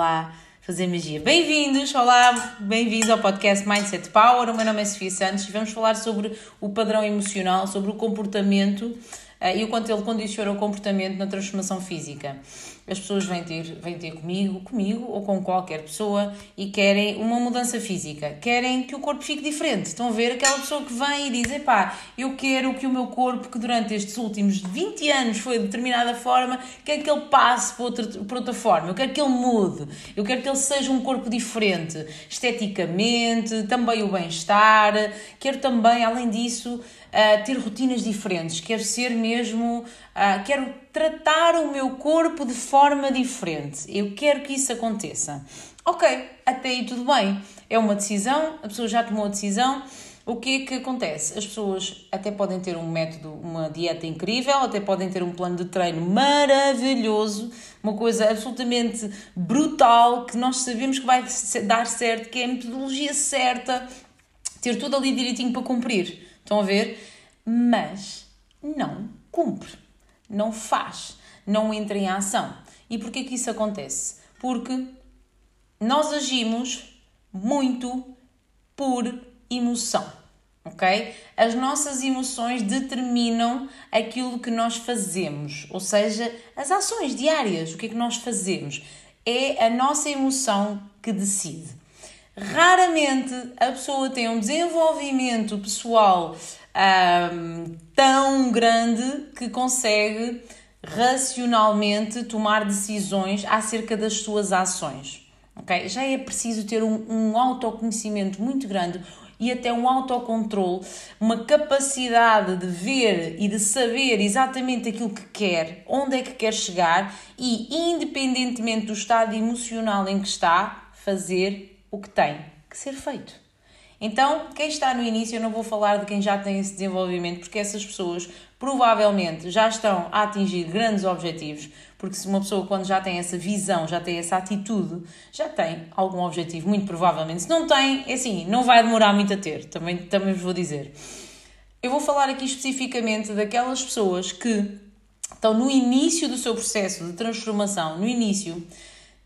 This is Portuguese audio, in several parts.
lá fazer magia. Bem-vindos, olá, bem-vindos ao podcast Mindset Power. O meu nome é Sofia Santos e vamos falar sobre o padrão emocional, sobre o comportamento e o quanto ele condiciona o comportamento na transformação física. As pessoas vêm ter, vêm ter comigo, comigo ou com qualquer pessoa e querem uma mudança física, querem que o corpo fique diferente. Estão a ver aquela pessoa que vem e diz: Epá, eu quero que o meu corpo, que durante estes últimos 20 anos foi de determinada forma, quero que ele passe para outra, para outra forma, eu quero que ele mude, eu quero que ele seja um corpo diferente, esteticamente, também o bem-estar, quero também, além disso, ter rotinas diferentes, quero ser mesmo, uh, quero tratar o meu corpo de forma diferente. Eu quero que isso aconteça. Ok, até aí tudo bem. É uma decisão, a pessoa já tomou a decisão. O que é que acontece? As pessoas até podem ter um método, uma dieta incrível, até podem ter um plano de treino maravilhoso, uma coisa absolutamente brutal que nós sabemos que vai dar certo, que é a metodologia certa, ter tudo ali direitinho para cumprir. Estão a ver? Mas não cumpre não faz, não entra em ação. E porquê que isso acontece? Porque nós agimos muito por emoção, ok? As nossas emoções determinam aquilo que nós fazemos, ou seja, as ações diárias, o que é que nós fazemos. É a nossa emoção que decide. Raramente a pessoa tem um desenvolvimento pessoal um, tão grande que consegue racionalmente tomar decisões acerca das suas ações. Okay? Já é preciso ter um, um autoconhecimento muito grande e até um autocontrole, uma capacidade de ver e de saber exatamente aquilo que quer, onde é que quer chegar e, independentemente do estado emocional em que está, fazer o que tem que ser feito. Então, quem está no início, eu não vou falar de quem já tem esse desenvolvimento, porque essas pessoas provavelmente já estão a atingir grandes objetivos, porque se uma pessoa, quando já tem essa visão, já tem essa atitude, já tem algum objetivo, muito provavelmente. Se não tem, é assim, não vai demorar muito a ter, também, também vos vou dizer. Eu vou falar aqui especificamente daquelas pessoas que estão no início do seu processo de transformação, no início,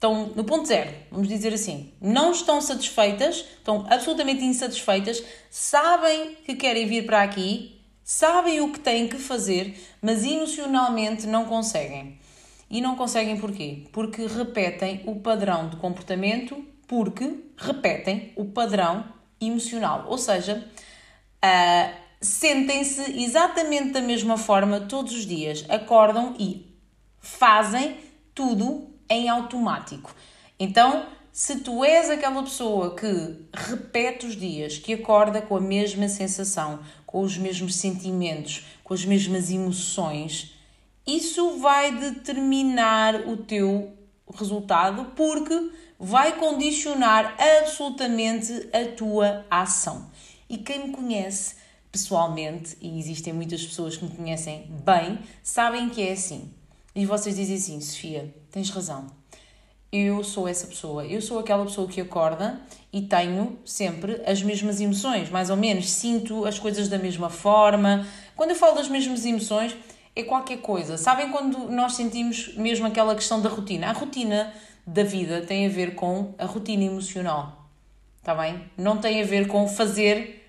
estão no ponto zero, vamos dizer assim, não estão satisfeitas, estão absolutamente insatisfeitas, sabem que querem vir para aqui, sabem o que têm que fazer, mas emocionalmente não conseguem. E não conseguem porquê? Porque repetem o padrão de comportamento, porque repetem o padrão emocional. Ou seja, uh, sentem-se exatamente da mesma forma todos os dias, acordam e fazem tudo em automático. Então, se tu és aquela pessoa que repete os dias, que acorda com a mesma sensação, com os mesmos sentimentos, com as mesmas emoções, isso vai determinar o teu resultado porque vai condicionar absolutamente a tua ação. E quem me conhece pessoalmente, e existem muitas pessoas que me conhecem bem, sabem que é assim. E vocês dizem assim, Sofia, tens razão. Eu sou essa pessoa. Eu sou aquela pessoa que acorda e tenho sempre as mesmas emoções, mais ou menos. Sinto as coisas da mesma forma. Quando eu falo das mesmas emoções, é qualquer coisa. Sabem quando nós sentimos mesmo aquela questão da rotina? A rotina da vida tem a ver com a rotina emocional. Está bem? Não tem a ver com fazer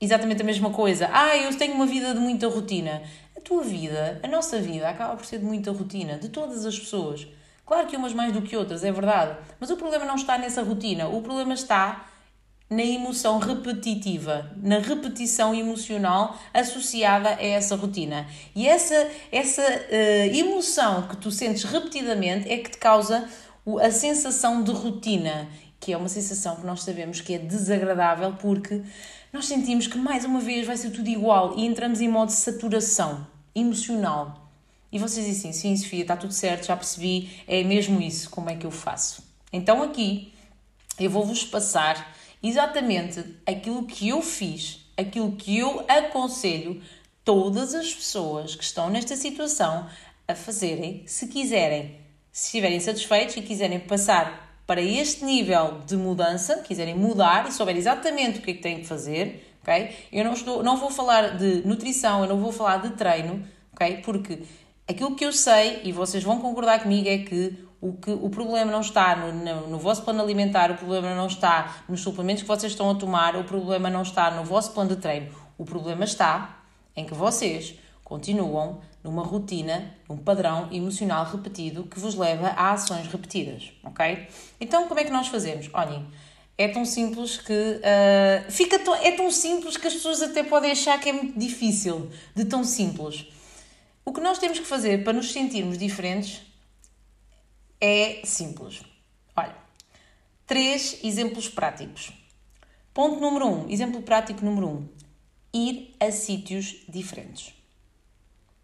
exatamente a mesma coisa. Ah, eu tenho uma vida de muita rotina tua vida, a nossa vida, acaba por ser de muita rotina, de todas as pessoas. Claro que umas mais do que outras, é verdade. Mas o problema não está nessa rotina. O problema está na emoção repetitiva, na repetição emocional associada a essa rotina. E essa, essa uh, emoção que tu sentes repetidamente é que te causa a sensação de rotina, que é uma sensação que nós sabemos que é desagradável porque nós sentimos que mais uma vez vai ser tudo igual e entramos em modo de saturação emocional. E vocês dizem assim, sim, Sofia, está tudo certo, já percebi, é mesmo isso, como é que eu faço? Então aqui eu vou-vos passar exatamente aquilo que eu fiz, aquilo que eu aconselho todas as pessoas que estão nesta situação a fazerem, se quiserem, se estiverem satisfeitos e quiserem passar para este nível de mudança, quiserem mudar e souberem exatamente o que é que têm que fazer, ok? Eu não, estou, não vou falar de nutrição, eu não vou falar de treino, ok? Porque Aquilo que eu sei, e vocês vão concordar comigo, é que o, que, o problema não está no, no, no, vosso plano alimentar, o problema não está nos suplementos que vocês estão a tomar, o problema não está no vosso plano de treino. O problema está em que vocês continuam numa rotina, num padrão emocional repetido que vos leva a ações repetidas, ok? Então, como é que nós fazemos? Olhem, é tão simples que uh, fica tão, é tão simples que as pessoas até podem achar que é muito difícil de tão simples. O que nós temos que fazer para nos sentirmos diferentes é simples. Olha, três exemplos práticos. Ponto número um, exemplo prático número um: ir a sítios diferentes.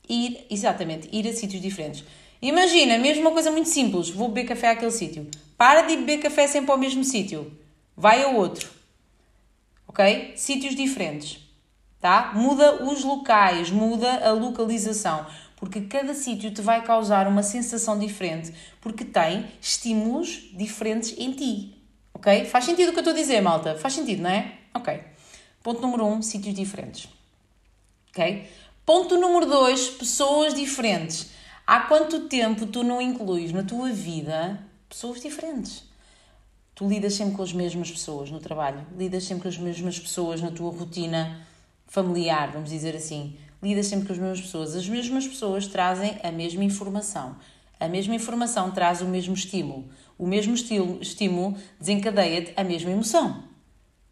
Ir, exatamente, ir a sítios diferentes. Imagina, mesmo uma coisa muito simples: vou beber café àquele sítio. Para de beber café sempre ao mesmo sítio. Vai a outro. Ok? Sítios diferentes. Tá? Muda os locais, muda a localização porque cada sítio te vai causar uma sensação diferente, porque tem estímulos diferentes em ti. Ok? Faz sentido o que eu estou a dizer, malta? Faz sentido, não é? Ok. Ponto número um, sítios diferentes. Ok? Ponto número dois, pessoas diferentes. Há quanto tempo tu não incluís na tua vida pessoas diferentes? Tu lidas sempre com as mesmas pessoas no trabalho, lidas sempre com as mesmas pessoas na tua rotina familiar, vamos dizer assim lidas sempre com as mesmas pessoas. As mesmas pessoas trazem a mesma informação. A mesma informação traz o mesmo estímulo. O mesmo estímulo desencadeia-te a mesma emoção.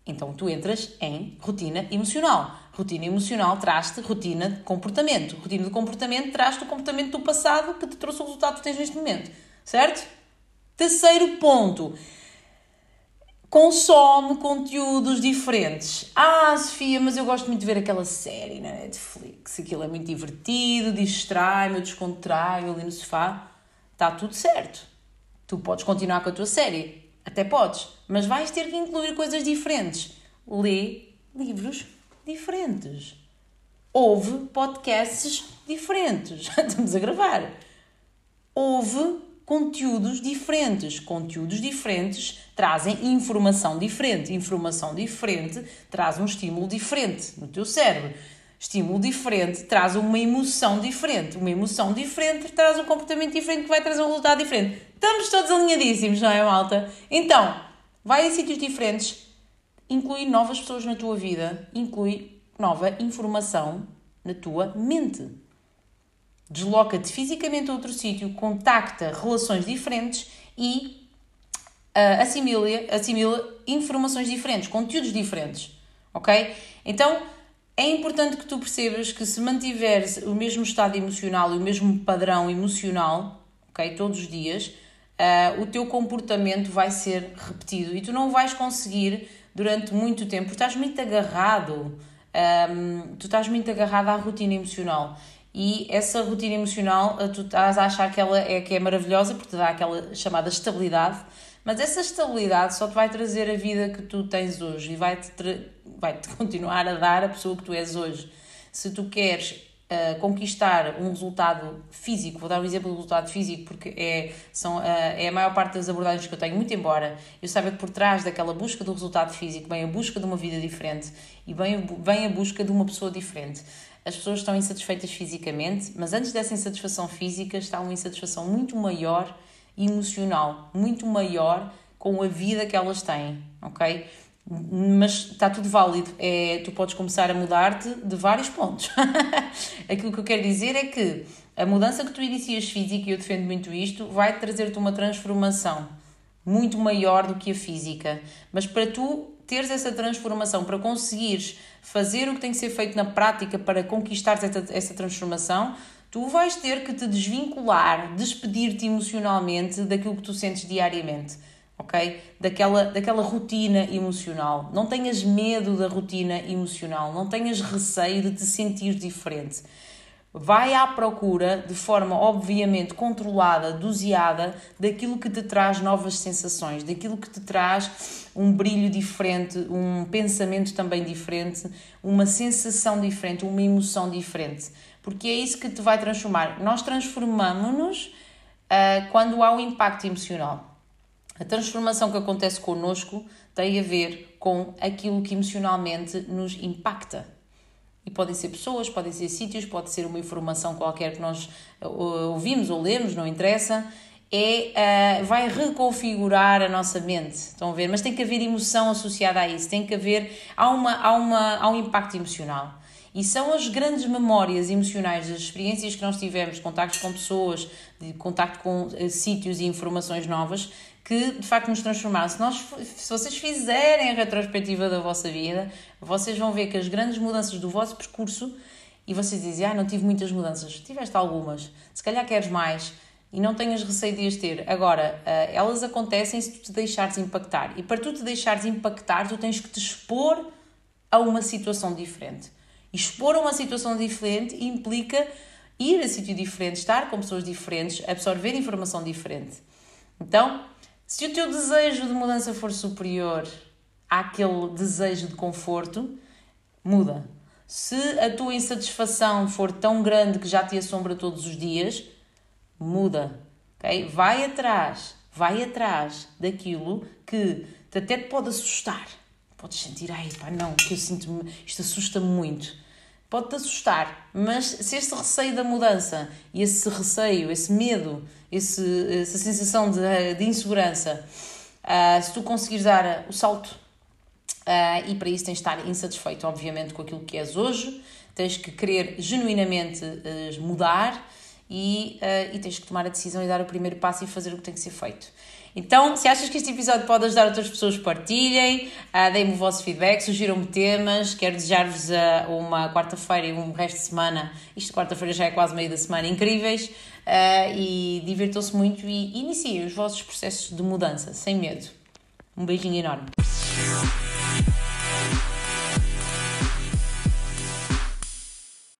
Então tu entras em rotina emocional. Rotina emocional traz-te rotina de comportamento. Rotina de comportamento traz-te o comportamento do passado que te trouxe o resultado que tens neste momento. Certo? Terceiro ponto consome conteúdos diferentes. Ah, Sofia, mas eu gosto muito de ver aquela série na Netflix. Aquilo é muito divertido, distrai-me, descontrai-me ali no sofá. Está tudo certo. Tu podes continuar com a tua série. Até podes. Mas vais ter que incluir coisas diferentes. Lê livros diferentes. Ouve podcasts diferentes. Estamos a gravar. Ouve conteúdos diferentes. Conteúdos diferentes trazem informação diferente. Informação diferente traz um estímulo diferente no teu cérebro. Estímulo diferente traz uma emoção diferente. Uma emoção diferente traz um comportamento diferente que vai trazer um resultado diferente. Estamos todos alinhadíssimos, não é, malta? Então, vai a sítios diferentes, inclui novas pessoas na tua vida, inclui nova informação na tua mente desloca-te fisicamente a outro sítio, contacta relações diferentes e uh, assimila, assimila informações diferentes, conteúdos diferentes. Ok? Então é importante que tu percebas que se mantiveres o mesmo estado emocional e o mesmo padrão emocional, ok? Todos os dias, uh, o teu comportamento vai ser repetido e tu não vais conseguir durante muito tempo, estás muito agarrado. Um, tu estás muito agarrado à rotina emocional e essa rotina emocional eh, tu estás a achar que ela é que é maravilhosa porque te dá aquela chamada estabilidade, mas essa estabilidade só te vai trazer a vida que tu tens hoje e vai-te vai -te continuar a dar a pessoa que tu és hoje. Se tu queres uh, conquistar um resultado físico, vou dar um exemplo do resultado físico porque é, são, uh, é a maior parte das abordagens que eu tenho, muito embora eu saiba que por trás daquela busca do resultado físico vem a busca de uma vida diferente e vem, vem a busca de uma pessoa diferente as pessoas estão insatisfeitas fisicamente, mas antes dessa insatisfação física está uma insatisfação muito maior emocional, muito maior com a vida que elas têm, ok? Mas está tudo válido, é, tu podes começar a mudar-te de vários pontos. Aquilo que eu quero dizer é que a mudança que tu inicias física, e eu defendo muito isto, vai trazer-te uma transformação muito maior do que a física. Mas para tu teres essa transformação, para conseguires fazer o que tem que ser feito na prática para conquistar essa, essa transformação, tu vais ter que te desvincular, despedir-te emocionalmente daquilo que tu sentes diariamente, ok? Daquela, daquela rotina emocional. Não tenhas medo da rotina emocional, não tenhas receio de te sentir diferente vai à procura, de forma obviamente controlada, doseada, daquilo que te traz novas sensações, daquilo que te traz um brilho diferente, um pensamento também diferente, uma sensação diferente, uma emoção diferente. Porque é isso que te vai transformar. Nós transformamos-nos uh, quando há um impacto emocional. A transformação que acontece connosco tem a ver com aquilo que emocionalmente nos impacta E podem ser pessoas, podem ser sítios, pode ser uma informação qualquer que nós ouvimos ou lemos, não interessa. É, uh, vai reconfigurar a nossa mente, estão a ver? Mas tem que haver emoção associada a isso, tem que haver, há, uma, há, uma, há um impacto emocional. E são as grandes memórias emocionais das experiências que nós tivemos, contactos com pessoas, de contacto com uh, sítios e informações novas, que de facto nos transformaram. Se, nós, se vocês fizerem a retrospectiva da vossa vida, vocês vão ver que as grandes mudanças do vosso percurso, e vocês dizem, ah, não tive muitas mudanças, tiveste algumas, se calhar queres mais, e não tenhas receio de as ter. Agora, uh, elas acontecem se tu te deixares impactar. E para tu te deixares impactar, tu tens que te expor a uma situação diferente. E expor a uma situação diferente implica ir a sítio diferente, estar com pessoas diferentes, absorver informação diferente. Então, se o teu desejo de mudança for superior àquele desejo de conforto, muda. Se a tua insatisfação for tão grande que já te assombra todos os dias, muda. Okay? Vai atrás, vai atrás daquilo que até te pode assustar. Podes sentir, ai pá, não, que eu sinto isto assusta-me muito. Pode-te assustar, mas se este receio da mudança e esse receio, esse medo esse, essa sensação de, de insegurança, uh, se tu conseguires dar o salto, uh, e para isso tens de estar insatisfeito, obviamente, com aquilo que és hoje, tens que querer genuinamente uh, mudar e, e tens que tomar a decisão e dar o primeiro passo e fazer o que tem que ser feito. Então, se achas que este episódio pode ajudar outras pessoas, partilhem, uh, deem-me o vosso feedback, sugiram-me temas. Quero desejar-vos uh, uma quarta-feira e um resto de semana. Isto, quarta-feira já é quase meio da semana, incríveis. Uh, e divirtam-se muito e iniciem os vossos processos de mudança, sem medo. Um beijinho enorme.